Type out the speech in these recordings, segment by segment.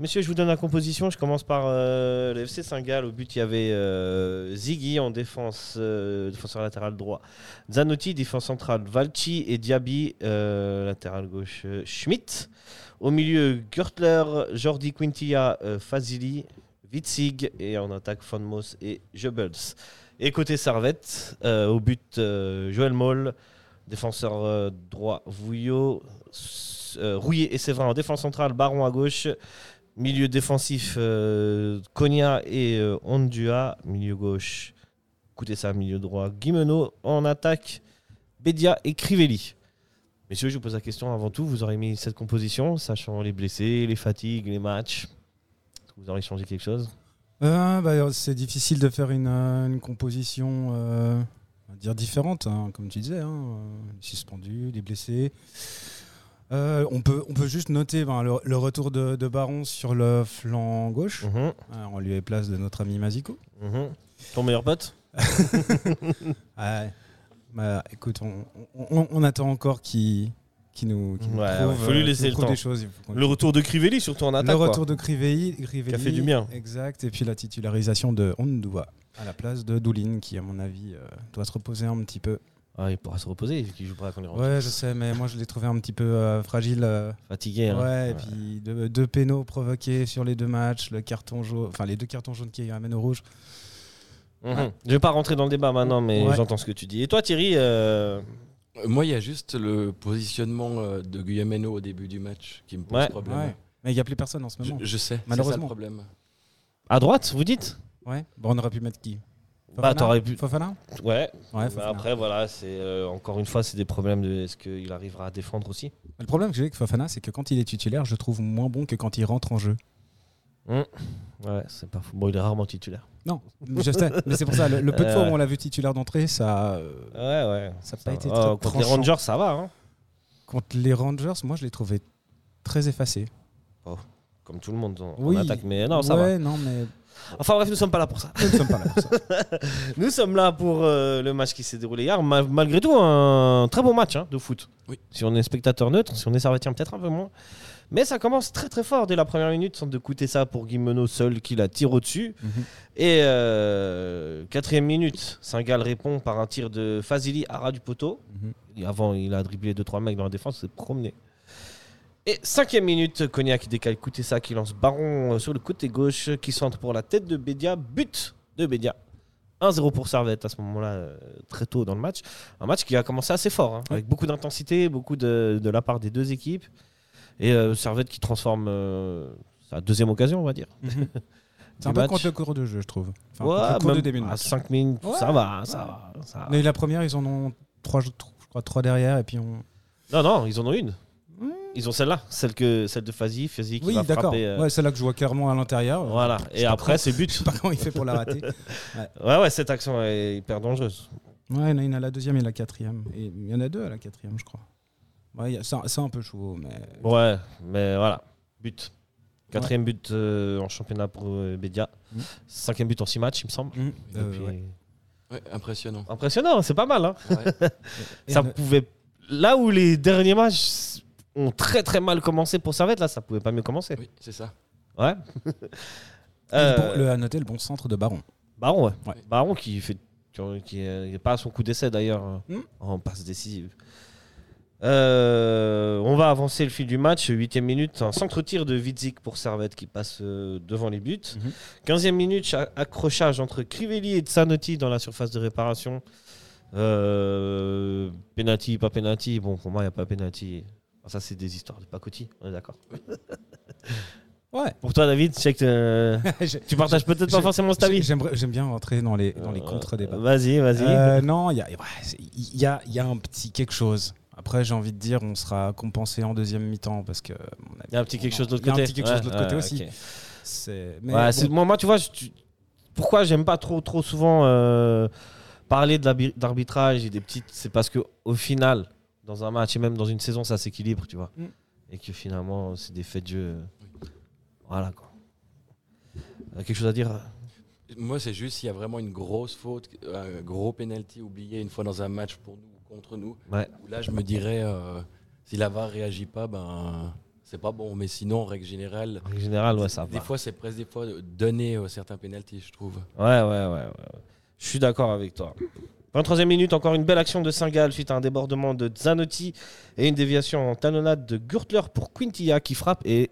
Messieurs, je vous donne la composition. Je commence par euh, le Saint-Gall. Au but, il y avait euh, Ziggy en défense, euh, défenseur latéral droit. Zanotti, défense centrale. Valchi et Diaby, euh, latéral gauche. Schmidt. Au milieu, Gürtler, Jordi Quintilla, Fazili, Witzig. Et en attaque, Fonmos et Jebels. Et côté Servette, au but, Joël Moll. Défenseur droit, Vouillot. Rouillet et Séverin en défense centrale. Baron à gauche. Milieu défensif, euh, et euh, Ondua. Milieu gauche, écoutez ça, milieu droit, Guimeno. En attaque, Bedia et Crivelli. Messieurs, je vous pose la question avant tout. Vous aurez mis cette composition, sachant les blessés, les fatigues, les matchs. Vous aurez changé quelque chose? Euh, bah, c'est difficile de faire une, euh, composition dire différente, hein, comme tu disais. Hein, les les blessés. Euh, on, peut, on peut juste noter ben, le, le retour de, de Baron sur le flanc gauche, Mhm, euh, en lieu et place de notre ami Maziko. mhm. Ton meilleur pote? Ouais. Bah, écoute, on, on- on attend encore qu'il qui nous, qu'il nous Ouais, prouve, faut lui euh, laisser le temps. des choses. Le retour de Crivelli, surtout en attaque. le quoi. retour de Crivelli, Crivelli, Qui a fait du bien. Exact. Et puis la titularisation de Ondua à la place de Doulin, qui, à mon avis, euh, doit se reposer un petit peu. Ah, il pourra se reposer, vu qu'il joue pas quand il rentre. Ouais, je sais, mais moi, je l'ai trouvé un petit peu euh, fragile. euh, Fatigué. hein. ouais, et puis deux, deux pénaux provoqués sur les deux matchs, le carton jaune, enfin les deux cartons jaunes qui amènent au rouge. Mhm. Je vais pas rentrer dans le débat maintenant, mais Ouais. j'entends ce que tu dis. Et toi, Thierry euh, Euh, Moi, il y a juste le positionnement euh, de Guillemeno au début du match qui me pose Ouais. problème. Ouais. Mais il n'y a plus personne en ce Je, moment. je sais, Malheureusement. c'est ça le problème. à droite, vous dites? Ouais. Bon, on aurait pu mettre qui? Bah, Fofana t'aurais pu. Fofana Ouais. Ouais, Bah, après, voilà, c'est euh, encore une fois, c'est des problèmes de est-ce qu'il arrivera à défendre aussi Le problème que j'ai avec Fofana, c'est que quand il est titulaire, je trouve moins bon que quand il rentre en jeu. Ouais, c'est pas fou. Bon, il est rarement titulaire. Non, je sais, mais c'est pour ça. Le, le peu de Euh. fois où on l'a vu titulaire d'entrée, ça. euh, Ouais, ouais. Ça a Ça pas va. été Oh, très contre les. Rangers, ça va. Hein Contre les Rangers, moi, je l'ai trouvé très effacé. Comme tout le monde en, Oui. attaque. Mais non, ça ouais, non, mais va. Enfin bref, nous sommes pas là pour ça. nous ne sommes pas là pour ça. Nous sommes là pour euh, le match qui s'est déroulé hier. Ma- malgré tout, un très bon match hein, de foot. Oui. Si on est spectateur neutre, si on est servetien, peut-être un peu moins. Mais ça commence très très fort dès la première minute, sans de coûter ça pour Guimeno seul qui la tire au-dessus. Mhm. Et euh, quatrième minute, Saint-Gall répond par un tir de Fazili à ras du poteau. Et avant, il a dribblé 2-3 mecs dans la défense, s'est promené. Et cinquième minute, Cognac qui décale ça, qui lance Baron euh, sur le côté gauche, qui centre pour la tête de Bédia, but de Bédia. 1-0 pour Servette à ce moment-là, euh, très tôt dans le match. Un match qui a commencé assez fort, hein, avec beaucoup d'intensité, beaucoup de, de la part des deux équipes. Et euh, Servette qui transforme euh, sa deuxième occasion, on va dire. C'est du un peu contre le cours de jeu, je trouve. Enfin, Ouais, contre le cours de début de à match. 5 minutes, Ouais. ça va, ça va. ça va. Mais la première, ils en ont trois, je crois, trois derrière, et puis on. Non, non, ils en ont une. Ils ont celle-là, celle, que, celle de Fazi, Fazi qui Oui, va d'accord. frapper. euh, Ouais, celle-là que je vois clairement à l'intérieur. Voilà, Je et après c'est Je but. sais pas comment il fait pour la rater. Ouais, ouais, cette action est hyper dangereuse. Ouais, il y en a une à la deuxième et la quatrième. Et il y en a deux à la quatrième, je crois. Ouais, c'est un- peu chaud, mais. Ouais, mais voilà, but. Quatrième but euh, en championnat pour euh, Bédia. Mm. Cinquième but en six matchs, il me semble. Et euh, puis- ouais. Ouais, impressionnant. Impressionnant, c'est pas mal. Hein ça a- pouvait. Là où les derniers matchs ont très très mal commencé pour Servette, là ça pouvait pas mieux commencer. oui, c'est ça. Ouais. le bon- le, à noter le bon centre de Baron. Baron, ouais. Ouais. Baron qui fait qui, qui est, qui est pas à son coup d'essai d'ailleurs euh, Hmm. en passe décisive. Euh, on va avancer le fil du match. Huitième minute, un centre-tir de Widzik pour Servette qui passe euh, devant les buts. Mhm. 15e minute, cha- accrochage entre Crivelli et Tsanotti dans la surface de réparation. Euh, penalty, pas penalty. Bon, pour moi, il n'y a pas penalty. Ça, c'est des histoires de pacotille, on est d'accord. Ouais. Pour toi, David, je sais que euh, tu partages peut-être pas forcément cet avis. J'aimerais- J'aime bien rentrer dans les, dans les Euh, contre-débats. Vas-y, vas-y. Euh, non, il y a, y, a, y a un petit quelque chose. Après, j'ai envie de dire, on sera compensé en deuxième mi-temps parce que. Il y a un petit quelque chose de l'autre il y a côté. un petit quelque chose de l'autre Ouais, côté ouais, aussi. C'est. mais Ouais, bon, c'est- moi, moi, tu vois, je- tu- pourquoi j'aime pas trop, trop souvent euh, parler d'arbitrage et des petites. C'est parce que au final, dans un match et même dans une saison, ça s'équilibre, tu vois. Mm. Et que finalement, c'est des faits de jeu. Voilà, quoi. Euh, quelque chose à dire? Moi, c'est juste s'il y a vraiment une grosse faute, un gros penalty oublié une fois dans un match pour nous ou contre nous. Ouais. Où là, je me dirais, euh, si la VAR réagit pas, ben, c'est pas bon. Mais sinon, en règle générale, En général, ouais, ça des va. fois, c'est presque des fois donné euh, certains pénalties, je trouve. Ouais, ouais, ouais, ouais. Je suis d'accord avec toi. 23e minute, encore une belle action de Saint-Gall suite à un débordement de Zanotti et une déviation en talonnade de Gürtler pour Quintilla qui frappe et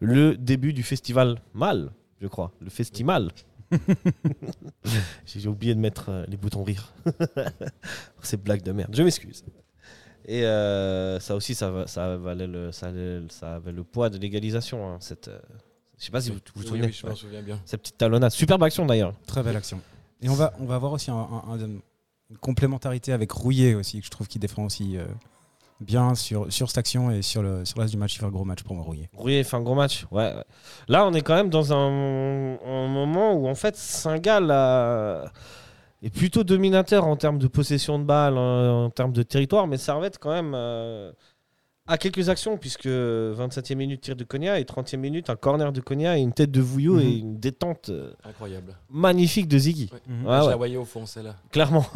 le début du festival mal, je crois. Le festival. J'ai oublié de mettre euh, les boutons rire. Ces blagues de merde. Je m'excuse. Et euh, ça aussi, ça, va- ça, valait le, ça, allait- ça avait le poids de l'égalisation. hein, cette, euh, je sais pas si vous vous, souvenez. oui, je Ouais. souviens bien. Cette petite talonnade. Superbe action d'ailleurs. Très belle action. Et on va, on va avoir aussi un- un- un- une complémentarité avec Rouillet aussi, que je trouve qu'il défend aussi euh, bien sur, sur cette action et sur le, sur le reste du match. Il fait un gros match pour moi, Rouillet. Rouillet fait un gros match. Ouais. Là, on est quand même dans un, moment où en fait Saint-Gall a- est plutôt dominateur en termes de possession de balle, en, termes de territoire, mais Servette quand même euh, a quelques actions puisque 27e minute tir de Cogna et 30e minute un corner de Cogna et une tête de Vouillot Mhm. et une détente euh, Incroyable. magnifique de Ziggy, Ouais. Mhm. Ouais, je ouais. la voyais au fond, celle-là. clairement.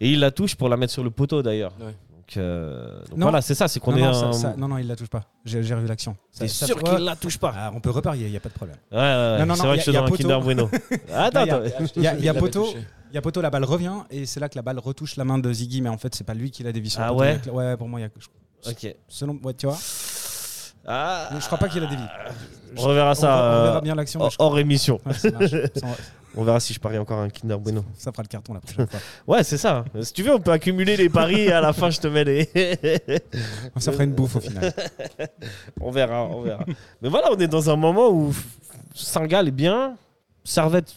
Et il la touche pour la mettre sur le poteau d'ailleurs. Ouais. Donc, euh, donc Non. voilà, c'est ça, c'est qu'on non, est non, ça- un- ça- non, non, il la touche pas. J'ai revu l'action. Ça- sûr qu'il la touche pas? Ah, on peut reparier, il n'y a pas de problème. Ouais, ouais, ouais. Non, non, c'est vrai que je suis dans un. Kinder Bueno. Attends. Il y a, y poteau, il y a poteau, la balle revient et c'est là que la balle retouche la main de Ziggy, mais en fait, c'est pas lui qui l'a sur le Ah ouais? Ouais, pour moi, il y a. Ok. Selon, ouais, tu vois, Ah, je crois pas qu'il a dévié. On reverra ça on, on verra euh, bien l'action. hors, émission. Ouais, ça, On verra si je parie encore un Kinder Bueno. ça fera le carton la prochaine fois. Ouais, c'est ça. Si tu veux, on peut accumuler les paris et à la fin, je te mets les. Ça fera une bouffe au final. on verra, on verra. Mais voilà, on est dans un moment où Saint-Gall est bien, Servette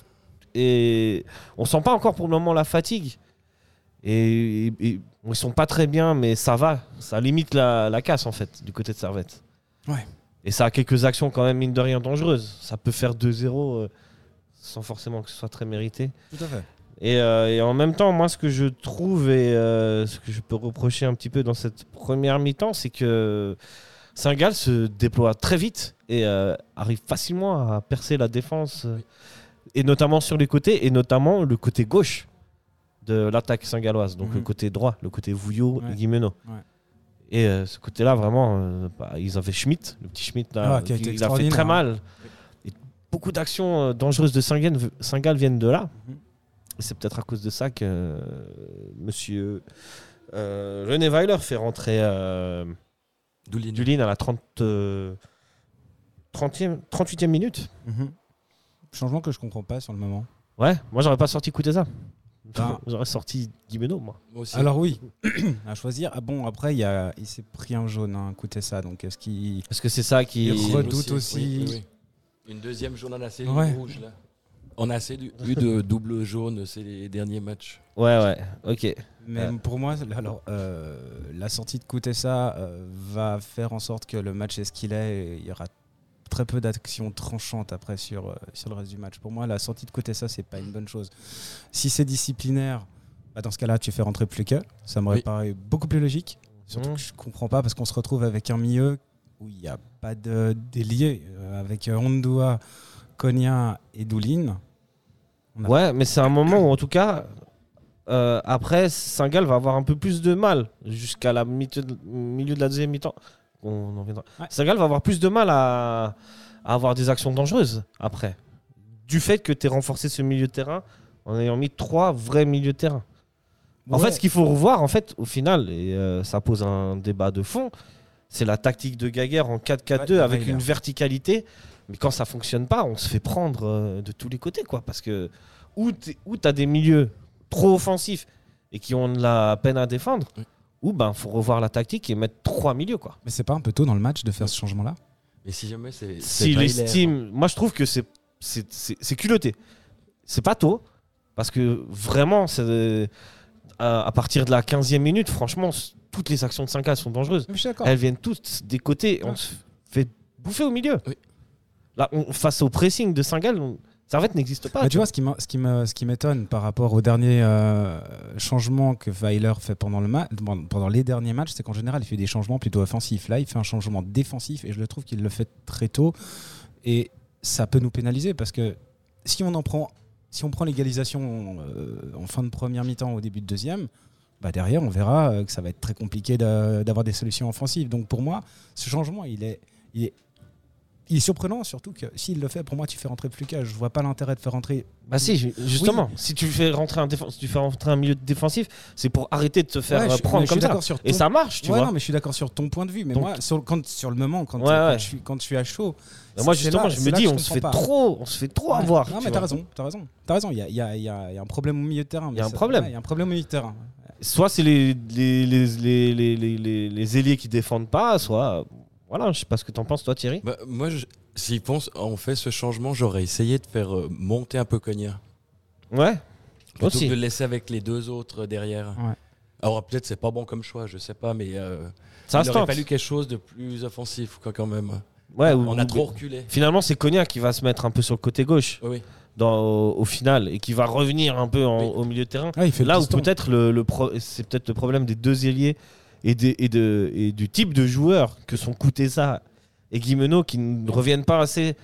et on sent pas encore pour le moment la fatigue. Et, et- et- ils sont pas très bien, mais ça va. Ça limite la, la casse en fait du côté de Servette. Ouais. Et ça a quelques actions quand même mine de rien dangereuses. Ça peut faire 2-0 euh, sans forcément que ce soit très mérité. Tout à fait. Et, euh, et en même temps, moi, ce que je trouve et euh, ce que je peux reprocher un petit peu dans cette première mi-temps, c'est que Saint-Gall se déploie très vite et euh, arrive facilement à percer la défense, et notamment sur les côtés, et notamment le côté gauche de l'attaque saint-galloise, donc Mhm. le côté droit, le côté Vouillot Ouais. et Guimeno. Ouais. Et euh, ce côté-là, vraiment, euh, bah, ils avaient Schmitt, le petit Schmitt, là, Ah, qui a a fait très mal. Et beaucoup d'actions euh, dangereuses de Saint-Gall viennent de là. Mhm. Et C'est peut-être à cause de ça que euh, monsieur euh, René Weiler fait rentrer euh. Dulin à la 30, euh, 30e, 38e minute. Mhm. Changement que je comprends pas sur le moment. Ouais, moi j'aurais pas sorti Kuteza. Ah. J'aurais sorti Guimeno, moi. Moi aussi. Alors oui, à choisir. Ah bon, après il, y a, il s'est pris un jaune, hein, écoutez ça. Donc est-ce qu'il Parce que c'est ça qui. Il redoute aussi. Oui, oui, oui. Une deuxième jaune, on a assez Ouais. eu rouge là. On a assez eu de double jaune ces les derniers matchs. Ouais, ouais, ok. Mais Ouais. pour moi, alors, euh, la sortie de Koutessa euh, va faire en sorte que le match est ce qu'il est. et il y aura très peu d'actions tranchantes après sur, euh, sur le reste du match. Pour moi, la sortie de Koutessa, c'est pas une bonne chose. Si c'est disciplinaire, bah, dans ce cas-là, tu fais rentrer plus que. Ça me Oui. paraît beaucoup plus logique. Surtout Mhm. que je comprends pas parce qu'on se retrouve avec un milieu où il n'y a pas de délié euh, avec euh, Ondua, Konya et Doulin. Ouais, mais c'est un moment où, en tout cas, euh, après, Saint-Gall va avoir un peu plus de mal jusqu'à la mi- milieu de la deuxième mi-temps. On en viendra. Ouais. Va avoir plus de mal à, à avoir des actions dangereuses après. Du fait que tu aies renforcé ce milieu de terrain en ayant mis trois vrais milieux de terrain. En Ouais. fait, ce qu'il faut revoir, en fait, au final, et euh, ça pose un débat de fond, c'est la tactique de Gaguerre en 4-4-2 Ouais, avec une verticalité. Mais quand ça fonctionne pas, on se fait prendre euh, de tous les côtés, quoi. Parce que ou tu as des milieux trop offensifs et qui ont de la peine à défendre, Oui. Ou ben faut revoir la tactique et mettre trois milieux, quoi. Mais c'est pas un peu tôt dans le match de faire ce changement-là? Mais si jamais c'est. S'il estime, moi je trouve que c'est c'est- culotté. C'est pas tôt parce que vraiment, c'est à, à partir de la 15e minute, franchement, toutes les actions de 5 sont dangereuses. Je suis d'accord. Elles viennent toutes des côtés. On se fait bouffer au milieu. Oui. Là, on- face au pressing de Saint-Gall, on- Servette n'existe pas. Bah, tu vois, ce qui, ce m'étonne par rapport au dernier euh, changement que Weiler fait pendant, le ma- pendant les derniers matchs, c'est qu'en général, il fait des changements plutôt offensifs. Là, il fait un changement défensif et je le trouve qu'il le fait très tôt. Et ça peut nous pénaliser parce que si on en prend, si on prend l'égalisation euh, en fin de première mi-temps au début de deuxième, bah derrière, on verra euh, que ça va être très compliqué d'avoir des solutions offensives. Donc pour moi, ce changement, il est, il est, il est surprenant, surtout que s'il le fait, pour moi, tu fais rentrer Fluka. Je vois pas l'intérêt de faire rentrer. Bah si, ju- justement, si tu fais rentrer un défense, si tu fais rentrer un milieu défensif, c'est pour arrêter de te faire Ouais, euh, je- prendre comme ça. Et ça marche, tu ouais, vois. non, mais je suis d'accord sur ton point de vue. Mais Donc- moi, sur, quand, sur le moment, quand, Ouais, quand je suis, quand je suis à chaud. Mais moi justement, là- je me dis, on se fait pas. trop, on se fait trop avoir. Non, tu mais t'as raison, t'as raison. T'as raison, il y y, a, y y un problème au milieu de terrain. Il y a un problème. Il y a un problème au milieu de terrain. Soit c'est les les, les, les, les, ailiers qui défendent pas, soit voilà, je sais pas ce que t'en penses toi Thierry. Bah, moi, s'ils pensent, on fait ce changement, j'aurais essayé de faire euh, monter un peu Cogna. Ouais. Plutôt Aussi. que de le laisser avec les deux autres derrière. Ouais. Alors peut-être c'est pas bon comme choix, je sais pas, mais euh, Ça il aurait fallu quelque chose de plus offensif quoi, quand même. Ouais, ou- On a trop reculé. Finalement, c'est Cognac qui va se mettre un peu sur le côté gauche Oui, oui. dans, au, au final et qui va revenir un peu en- Oui. au milieu de terrain. Ouais, il fait le Là où peut-être le, le c'est peut-être le problème des deux ailiers et, des- et, de, et du type de joueurs que sont Koutessa et Guimeno qui ne reviennent pas assez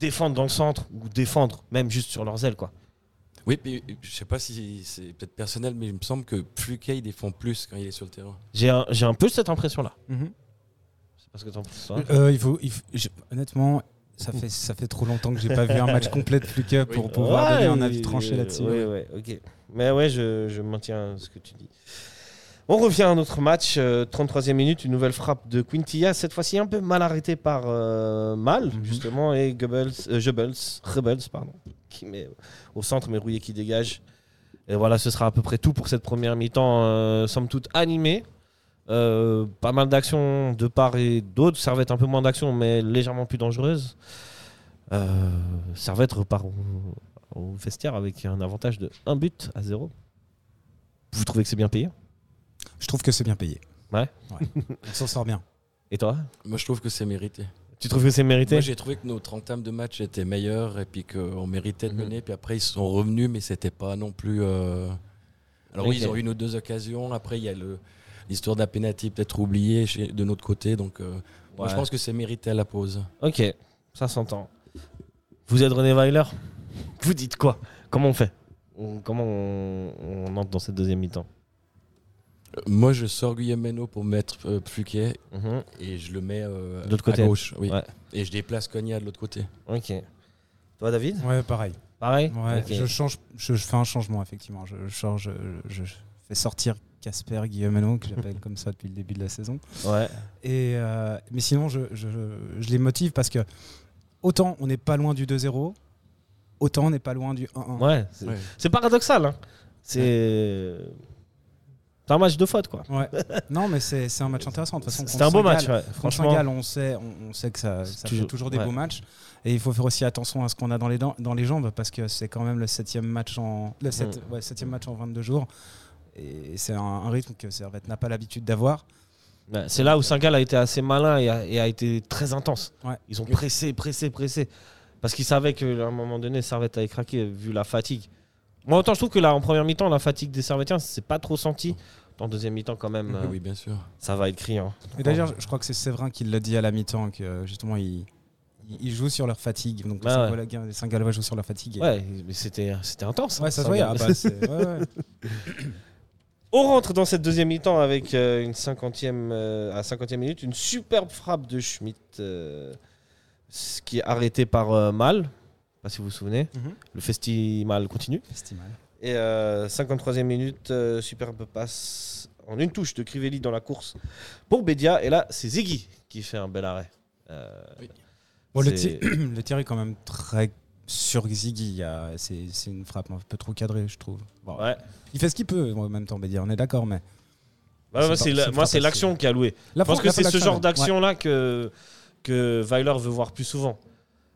défendre dans le centre ou défendre même juste sur leurs ailes quoi. Oui, puis je sais pas si c'est peut-être personnel, mais il me semble que Fluket il défend plus quand il est sur le terrain. J'ai un, j'ai un peu cette impression là. C'est parce que t'en penses toi Euh, il faut, il faut- je- honnêtement, ça fait, ça fait trop longtemps que j'ai pas vu un match complet de Fluke pour pouvoir Ouais, donner un avis euh, tranché là-dessus. Ouais, ouais, ok. Mais ouais, je, je maintiens ce que tu dis. On revient à un autre match, euh, 33e minute, une nouvelle frappe de Quintilla, cette fois-ci un peu mal arrêtée par euh, Mal, Mhm. justement, et Goebbels, euh, Goebbels, Rebels, pardon, qui met au centre, mais Rouillet qui dégage. Et voilà, ce sera à peu près tout pour cette première mi-temps, euh, somme toute animée. Euh, pas mal d'actions de part et d'autre. Servette un peu moins d'action, mais légèrement plus dangereuse. Euh, Servette repart au, au vestiaire avec un avantage de 1 but à 0. Vous trouvez que c'est bien payé? Je trouve que c'est bien payé. Ouais. On s'en sort bien. Et toi? Moi je trouve que c'est mérité. Tu trouves que c'est mérité? Moi j'ai trouvé que notre entame de match était meilleure et puis qu'on méritait de Mhm. mener. Puis après ils sont revenus, mais c'était pas non plus. euh, Alors oui, ils ont eu une ou deux occasions. Après il y a l'histoire d'un penalty peut-être oublié chez- de notre côté. Donc euh, moi je Ouais. pense que c'est mérité à la pause. Ok, ça s'entend. Vous êtes René Weiler? Vous dites quoi? Comment on fait? On- Comment on, on entre dans cette deuxième mi-temps? Moi je sors Guillemeno pour mettre euh, Pfuquet Mhm. et je le mets euh, De l'autre à gauche. Oui. Ouais. Et je déplace Cogna de l'autre côté. Ok. Toi, David? Ouais, pareil. Pareil? Ouais, Ok. je, change, je, je fais un changement, effectivement. Je, change, je, je fais sortir Casper Guillemeno, que j'appelle comme ça depuis le début de la saison. Ouais. Et, euh, mais sinon, je, je, je les motive parce que autant on n'est pas loin du 2-0, autant on n'est pas loin du 1-1. Ouais. C'est Ouais. c'est paradoxal. Hein. C'est. C'est un match de faute, quoi. Ouais. non, mais c'est un match intéressant. De toute façon, C'était un beau match, ouais. franchement. Saint-Gall, on sait, on, on sait que ça, ça toujours- fait toujours des ouais. beaux matchs. Et il faut faire aussi attention à ce qu'on a dans les, dans les jambes parce que c'est quand même le septième match en, le sept- Mm. ouais, septième match en 22 jours. Et c'est un, un rythme que Servette n'a pas l'habitude d'avoir. Ouais, C'est là où Saint-Gall a été assez malin et a, et a été très intense. Ils ont pressé, pressé, pressé. Parce qu'ils savaient qu'à un moment donné, Servette allait craquer vu la fatigue. Moi, autant je trouve que là, en première mi-temps, la fatigue des Servettiens, c'est pas trop senti. En deuxième mi-temps, quand même, euh, Oui, bien sûr. ça va être criant. Et d'ailleurs, je crois que c'est Séverin qui l'a dit à la mi-temps que euh, justement ils, ils jouent sur leur fatigue. Donc les Ah ouais. Saint-Gallois- les jouent sur leur fatigue. Ouais, mais c'était c'était intense. Ouais, hein, ça se voyait. Ah bah, c'est- ouais, ouais. On rentre dans cette deuxième mi-temps avec euh, une 50e, euh, à 50e minute, une superbe frappe de Schmitt euh, ce qui est arrêté par euh, Mal. Je sais Pas si vous vous souvenez. Mhm. Le festival continue. Festival. Et euh, 53e minute, euh, superbe passe en une touche de Crivelli dans la course pour Bédia. Et là, c'est Ziggy qui fait un bel arrêt. Euh, Bon, le, tir, le tir est quand même très sur Ziggy. C'est une frappe un peu trop cadrée, je trouve. Bon, ouais. Il fait ce qu'il peut en même temps, Bédia, on est d'accord. Mais moi, c'est la- c'est moi, c'est frappe l'action qui a loué. La Je pense que c'est ce genre ouais. d'action-là que, que Weiler veut voir plus souvent.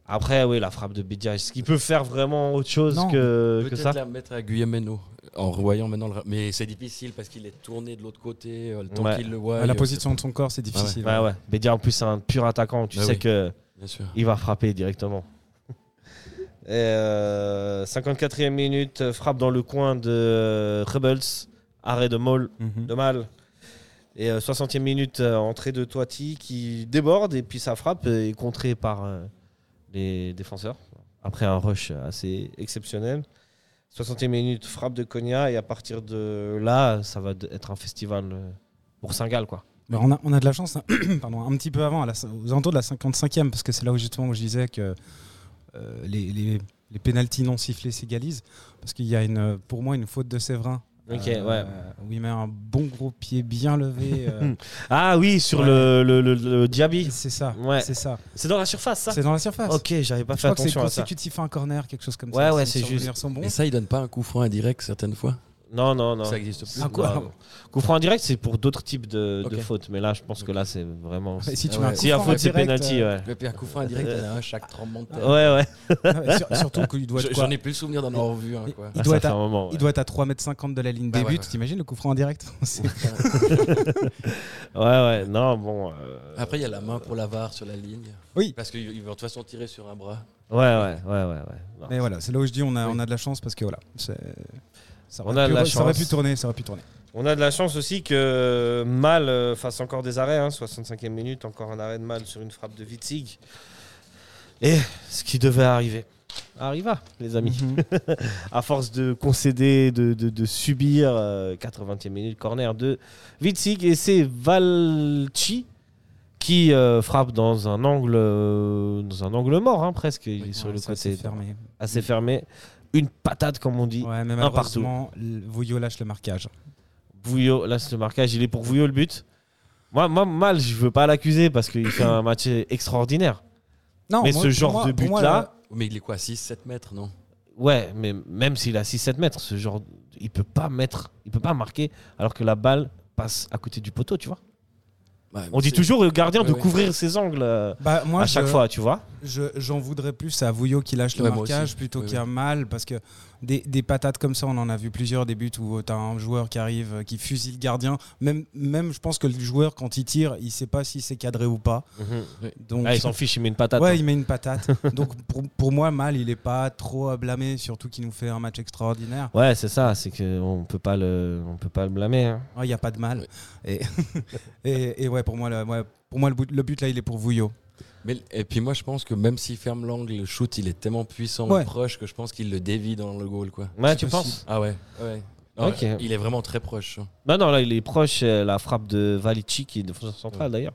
Après, oui, la frappe de Bédia, est-ce qu'il peut faire vraiment autre chose Non. que, que Peut-être ça la mettre à Guillemeno en revoyant maintenant le. Mais c'est difficile parce qu'il est tourné de l'autre côté, euh, le temps Ouais. qu'il le voit. Ouais, la euh, position de son corps, c'est difficile. Ouais, ouais. Bédia, en plus, c'est un pur attaquant. Tu Ouais, sais oui. que pas- Bien sûr. il va frapper directement. Et euh, 54e minute, frappe dans le coin de euh, Rebels, arrêt de Moll, Mhm. de Mal. Et euh, 60e minute, euh, entrée de Toiti qui déborde et puis sa frappe est contrée par euh, les défenseurs. Après un rush assez exceptionnel. 60e minute, frappe de Konya et à partir de là, ça va être un festival euh, pour Saint-Gall. Quoi. On, a, on a de la chance, hein. pardon, un petit peu avant, à aux alentours de la 55e, parce que c'est là où justement je disais que euh, les, les, les pénalties non sifflés s'égalisent, parce qu'il y a une, pour moi une faute de Séverin. Ok, euh, ouais. Où il met un bon gros pied bien levé. euh, Ah oui, sur Ouais. le, le, le- le Diaby. c'est ça. Ouais. C'est ça. C'est dans la surface, ça C'est dans la surface. Ok, j'avais pas Je fait crois que c'est attention à ça. consécutif à un corner, quelque chose comme Ouais, ça. ouais, si c'est mes juste. souvenirs sont bons. Et ça, il donne pas un coup franc indirect certaines fois Non, non, non. Ça existe plus. Ah, quoi Non. Coup franc en direct, c'est pour d'autres types de, de Ok. fautes. Mais là, je pense que là, c'est vraiment. Et si tu Ouais. mets un coup Si un franc faute, c'est direct, penalty, euh, ouais. Et puis un coup franc indirect, il y en a un chaque tremblement de terre. Ouais, ouais. ouais, sur- surtout qu'il doit Je- être quoi J'en ai plus le souvenir d'en avoir vu un. Quoi. Il Ah, doit ça être fait à- moment. Il ouais. doit être à 3m50 de la ligne Bah des ouais, buts. ouais. T'imagines le coup franc en direct C'est- Ouais, ouais. Non, bon. euh, Après, il y a la main pour la VAR sur la ligne. Oui. Parce qu'il va de toute façon tirer sur un bras. Ouais, ouais, ouais, ouais. ouais. Non. Mais voilà, c'est là où je dis on a, Oui. on a de la chance parce que voilà, c'est- ça On aurait, a pu, de la ça aurait chance. pu tourner, ça aurait pu tourner. On a de la chance aussi que Mal euh, fasse encore des arrêts. Hein, 65e minute, encore un arrêt de Mal sur une frappe de Witzig. Et ce qui devait arriver arriva, les amis. à force de concéder, de, de- de subir, euh, 80e minute, corner de Witzig. Et c'est Valchi qui euh, frappe dans un angle, euh, dans un angle mort, hein, presque. Il est sur Ouais, le côté fermé. assez fermé. Une patate, comme on dit. Ouais, mais Un partout. Vouillot lâche le marquage. Vouillot, c'est le marquage, il est pour Vouillot le but. Moi, moi mal, je veux pas l'accuser parce qu'il fait un match extraordinaire. Non, Mais moi- ce genre moi- de but-là- Mais il est quoi 6-7 mètres, non? Ouais, mais même s'il a 6-7 mètres, ce genre, il peut pas mettre, il peut pas marquer alors que la balle passe à côté du poteau, tu vois. Ouais, On dit toujours au gardien Ouais, de ouais. couvrir ses angles euh, bah, moi, à chaque je- fois, tu vois. je- J'en voudrais plus à Vouillot qui lâche le marquage plutôt qu'à Mal parce que des, des patates comme ça, on en a vu plusieurs des buts où tu as un joueur qui arrive, euh, qui fusille le gardien. Même, même je pense que le joueur, quand il tire, il sait pas si c'est cadré ou pas. Donc, Ah, il s'en fiche, il met une patate. Ouais, hein. il met une patate. Donc pour, pour moi, Mal, il est pas trop à blâmer, surtout qu'il nous fait un match extraordinaire. Ouais, c'est ça, c'est que on peut pas le, on peut pas le blâmer. hein. Il n'y a pas de mal. Et, et, et ouais, pour moi, le, ouais, pour moi le, but, le but là, il est pour Vouillot. Mais, et puis moi, je pense que même s'il ferme l'angle, le shoot, il est tellement puissant Ouais. et proche que je pense qu'il le dévie dans le goal. Quoi. Ouais, tu possible. penses? Ah ouais, ouais. Non, Ok. Il est vraiment très proche. hein. Non, non, là, il est proche. euh, La frappe de Valici, qui est défenseur central d'ailleurs,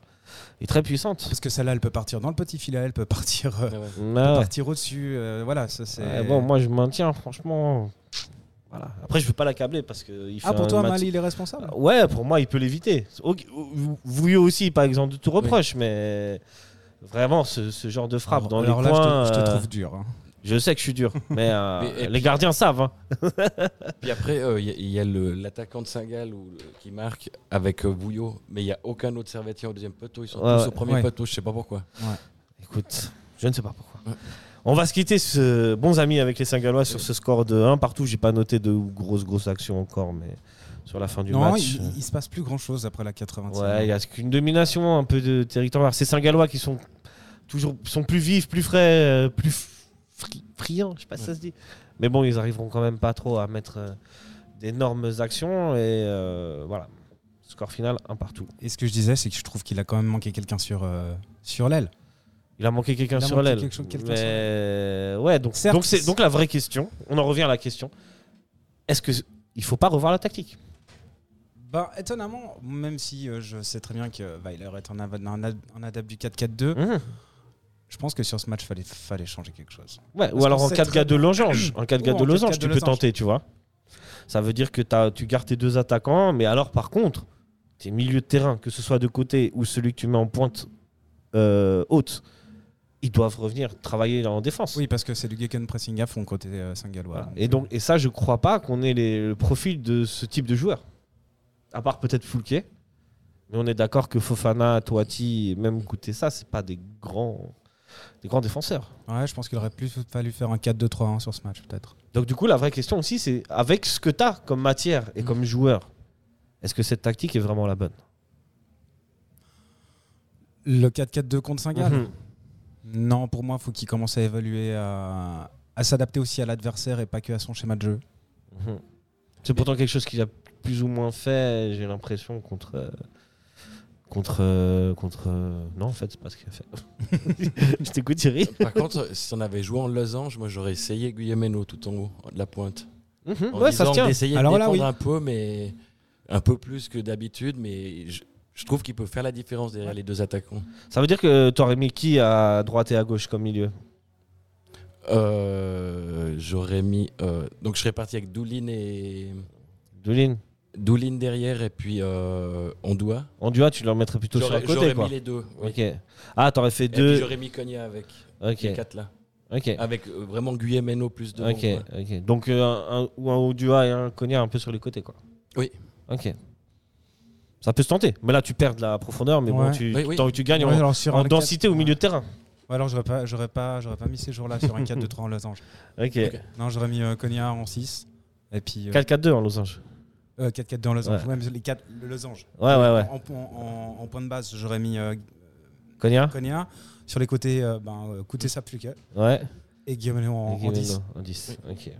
est très puissante. Parce que celle-là, elle peut partir dans le petit filet, elle peut partir, euh, peut Ah ouais. partir au-dessus. euh, voilà, ça c'est. Ouais, bon, moi je maintiens, franchement. Voilà. Après, je veux pas l'accabler parce que il fait ah, pour un toi, match- Mal, il est responsable? Ouais, pour moi, il peut l'éviter. Vouillot aussi, par exemple, de tout reproche, mais vraiment, ce, ce genre de frappe dans Alors les là, je te- coins. je te, euh, trouve dur. hein. je sais que je suis dur, mais, euh, Mais- les puis- gardiens savent. hein. Puis après, euh, il y a- a, le- l'attaquant de Saint-Gall le- qui marque avec euh, Bouillot, mais il n'y a aucun autre Servetien au deuxième poteau. Ils sont Ouais, tous ouais. au premier Ouais. poteau, je sais pas pourquoi. Écoute, je ne sais pas pourquoi. On va se quitter, ce, bons amis, avec les Saint-Gallois sur ce score de 1 partout. J'ai pas noté de grosses, grosses actions encore, mais sur la fin du Non, match. il, il se passe plus grand chose après la 80 Ouais, il y a qu'une domination un peu de territoire. Ces Saint-Gallois qui sont toujours sont plus vifs, plus frais, euh, plus fri- friands, je sais pas si ça se dit. Mais bon, ils arriveront quand même pas trop à mettre euh, d'énormes actions et euh, voilà. Score final, un partout. Et ce que je disais, c'est que je trouve qu'il a quand même manqué quelqu'un sur, euh, sur l'aile. Il a manqué quelqu'un sur manqué l'aile. quelque chose- quelqu'un Mais ouais, donc Certes, donc c'est donc la vraie question. On en revient à la question. Est-ce que il faut pas revoir la tactique? Bah, étonnamment, même si euh, je sais très bien que Weiler est un, un un adepte du 4-4-2, Mhm. je pense que sur ce match, il fallait, fallait changer quelque chose. Ouais, Parce ou alors en sait 4 très gars de bien- losange. En 4 gars Ou de en losange, 4 tu peux tenter, tu vois. Ça veut dire que t'as- tu gardes tes deux attaquants, mais alors par contre, tes milieux de terrain, que ce soit de côté ou celui que tu mets en pointe euh, haute, ils doivent revenir travailler en défense. Oui, parce que c'est du Geken pressing à fond côté euh, Saint-Gallois. Voilà. Et, donc, et ça, je crois pas qu'on ait les- le profil de ce type de joueur. À part peut-être Foulquet. Mais on est d'accord que Fofana, Toati, même ça, c'est pas des grands, des grands défenseurs. Ouais, je pense qu'il aurait plus fallu faire un 4-2-3-1 sur ce match, peut-être. Donc du coup, la vraie question aussi, c'est avec ce que tu as comme matière et Mhm. comme joueur, est-ce que cette tactique est vraiment la bonne? Le 4-4-2 contre Saint-Gall? Mhm. Non, pour moi, il faut qu'il commence à évaluer, à, à s'adapter aussi à l'adversaire et pas que à son schéma de jeu. Mhm. C'est pourtant quelque chose qu'il a plus ou moins fait, j'ai l'impression, contre... euh, Contre... euh, contre euh, Non, en fait, c'est pas ce qu'il a fait. Je t'écoute, Thierry. Par contre, si on avait joué en losange, moi j'aurais essayé Guillemeno tout en haut de la pointe. En Ouais, ça se tient. d'essayer Alors de là, défendre oui. un peu, mais un peu plus que d'habitude, mais je- Je trouve qu'il peut faire la différence derrière les deux attaquants. Ça veut dire que tu aurais mis qui à droite et à gauche comme milieu Euh, J'aurais mis. euh, donc je serais parti avec Doulin et. Doulin Doulin derrière et puis euh, Ondua. Ondua, tu le mettrais plutôt sur le côté, j'aurais mis les deux. oui. Ok. Ah, t'aurais fait Et deux. j'aurais mis Konya avec. Ok. Les quatre là. Ok. Avec euh, vraiment Guyemeno plus devant. Ok. quoi. Ok. Donc un, un- ou un Ondua et un Konya un peu sur les côtés, quoi. Oui. Ok. Ça peut se tenter. Mais là, tu perds de la profondeur, mais bon, tu, Oui, tu- oui. tant que tu gagnes Ouais, en, alors sur en un densité au milieu de terrain. Ouais, alors j'aurais pas, j'aurais pas, j'aurais pas mis ces jours-là sur un 4-2-3 en losange. Ok. Ok. Non, j'aurais mis euh, Konya en 6. Et puis euh, 4-4-2 en losange. euh, 4-4-2 en losange. Ouais. Ouais, les 4, le losange. Ouais, ouais, ouais. En, en- en- en point de base, j'aurais mis euh, Konya Konya. Sur les côtés, euh, ben, euh, Kutesa plus que. Ouais. Et Guillaume en, Ok, en 10. non, En 10. Ok.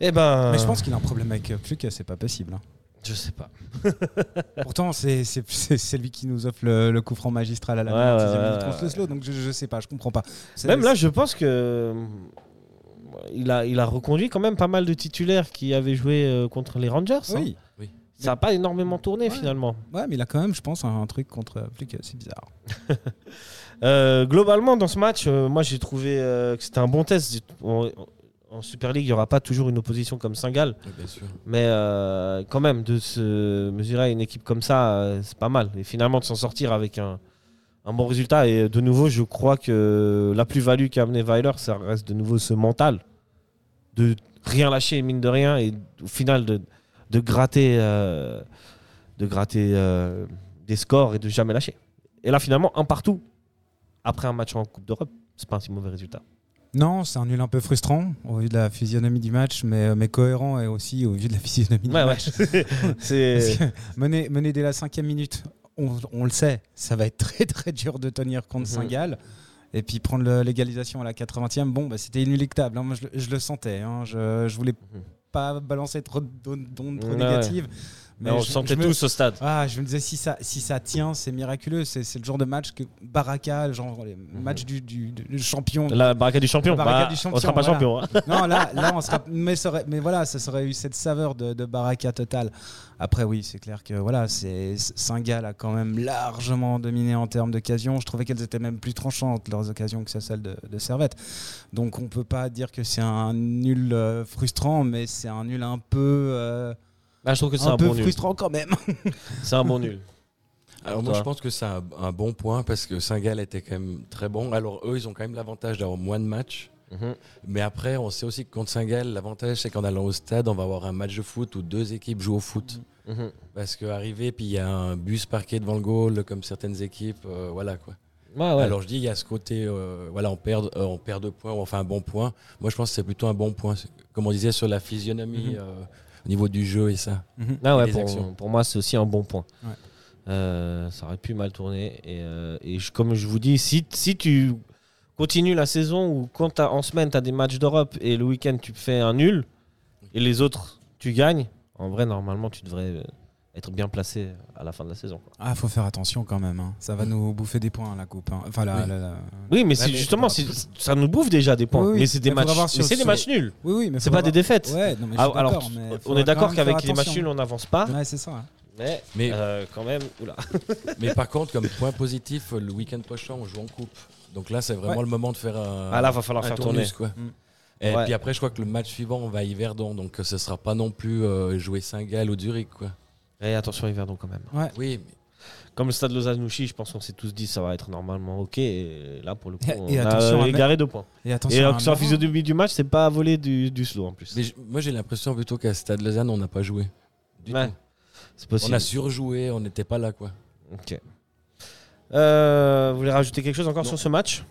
Eh ben. Mais je pense qu'il a un problème avec euh, Pluck, c'est pas possible. hein. Je sais pas. Pourtant, c'est lui qui nous offre le, le coup franc magistral à la Ouais, 90e ouais, minute ouais, contre le slow, donc je, je sais pas, je comprends pas. Même là, je pense que. euh, Il a, il a reconduit quand même pas mal de titulaires qui avaient joué euh, contre les Rangers. hein. Oui, Ça n'a pas énormément tourné finalement. ouais, mais il a quand même, je pense, un, truc contre Pluck, c'est bizarre. Euh, globalement, dans ce match, euh, moi j'ai trouvé euh, que c'était un bon test. En Super League, il n'y aura pas toujours une opposition comme Saint-Gall. Oui. Mais euh, quand même, de se mesurer à une équipe comme ça, euh, c'est pas mal. Et finalement, de s'en sortir avec un, un bon résultat. Et de nouveau, je crois que la plus-value qu'a amené Weiler, ça reste de nouveau ce mental. De rien lâcher, mine de rien. Et au final, de, de gratter, euh, de gratter euh, des scores et de jamais lâcher. Et là, finalement, un partout. Après un match en Coupe d'Europe, c'est pas un si mauvais résultat. Non, c'est un nul un peu frustrant au vu de la physionomie du match, mais, mais cohérent et aussi au vu de la physionomie du ouais. match. c'est. Mener, mener dès la cinquième minute, on, on le sait, ça va être très très dur de tenir contre Mhm. Saint-Gall. Et puis prendre le- l'égalisation à la 80e, bon, bah, c'était inéluctable. hein. Moi, je, le- je le sentais. hein. Je, je voulais Mhm. pas balancer trop d'ondes d'ondes trop Ouais, négatives. Mais on je- le sentait je me- tous au stade. Ah, je me disais, si ça, si ça tient, c'est miraculeux. C'est c'est le genre de match que Baraka, le genre les matchs du, du- du champion. La barricade du champion. Barricade Bah, du champion, on sera pas voilà. champion. hein. Non, là, là on sera. Mais, ça aurait- mais voilà, ça aurait eu cette saveur de, de Baraka total. Après, oui, c'est clair que voilà, Saint-Gall a quand même largement dominé en termes d'occasions. Je trouvais qu'elles étaient même plus tranchantes leurs occasions que celles de, de Servette. Donc, on peut pas dire que c'est un nul euh, frustrant, mais c'est un nul un peu, euh, Bah, je trouve que c'est un un, peu bon nul. frustrant quand même. C'est un bon nul. Alors moi je pense que c'est un, un bon point parce que Saint-Gall était quand même très bon. Alors eux ils ont quand même l'avantage d'avoir moins de matchs. Mhm. Mais après on sait aussi que contre Saint-Gall l'avantage c'est qu'en allant au stade on va avoir un match de foot où deux équipes jouent au foot. Mhm. Parce qu'arriver puis il y a un bus parqué devant le goal comme certaines équipes, euh, voilà quoi. Ouais, ouais. Alors je dis il y a ce côté, euh, voilà on perd, euh, on perd deux points, ou on fait un bon point. Moi je pense que c'est plutôt un bon point. Comme on disait sur la physionomie Mhm. euh, au niveau du jeu et ça. Ah ouais, et des pour, moi, c'est aussi un bon point. Ouais. Euh, ça aurait pu mal tourner. Et, euh, et je- comme je vous dis, si, si tu continues la saison ou quand t'as- en semaine tu as des matchs d'Europe et le week-end tu fais un nul et les autres tu gagnes, en vrai, normalement, tu devrais euh, être bien placé à la fin de la saison. quoi. Ah, faut faire attention quand même. hein. Ça va nous bouffer des points, la coupe. hein. Enfin, la, Oui. la- la- Oui, mais justement, ça nous bouffe déjà des points. Oui, oui. Mais c'est des, matchs, voir mais sur- c'est des sur- matchs nuls. Oui, oui, mais C'est pas des défaites. Ouais, non, mais je Ah, alors, mais on est d'accord qu'avec les matchs nuls, on n'avance pas. Ouais, c'est ça. hein. Mais, Mais- euh, quand même, oula. Mais par contre, comme point positif, le week-end prochain, on joue en coupe. Donc là, c'est vraiment Ouais. le moment de faire un, Ah là, va falloir faire tournus, tourner. quoi. Mm. Et Ouais. puis après, je crois que le match suivant, on va à Yverdon. Donc ce sera pas non plus euh, jouer Saint-Gall ou Zurich. Quoi. Et attention, Yverdon quand même. Ouais. Oui, mais- Comme le stade Lausanne-Nouchy, je pense qu'on s'est tous dit ça va être normalement ok. Et là, pour le coup, Et- on et a égaré deux points. Et attention. Et euh, sur la physionomie du match, c'est pas à voler du, du slow en plus. mais moi, j'ai l'impression plutôt qu'à Stade Lausanne, on n'a pas joué. Du Ouais, tout. c'est On possible. a surjoué, on n'était pas là. quoi. Ok. Euh, vous voulez rajouter quelque chose encore Non. sur ce match?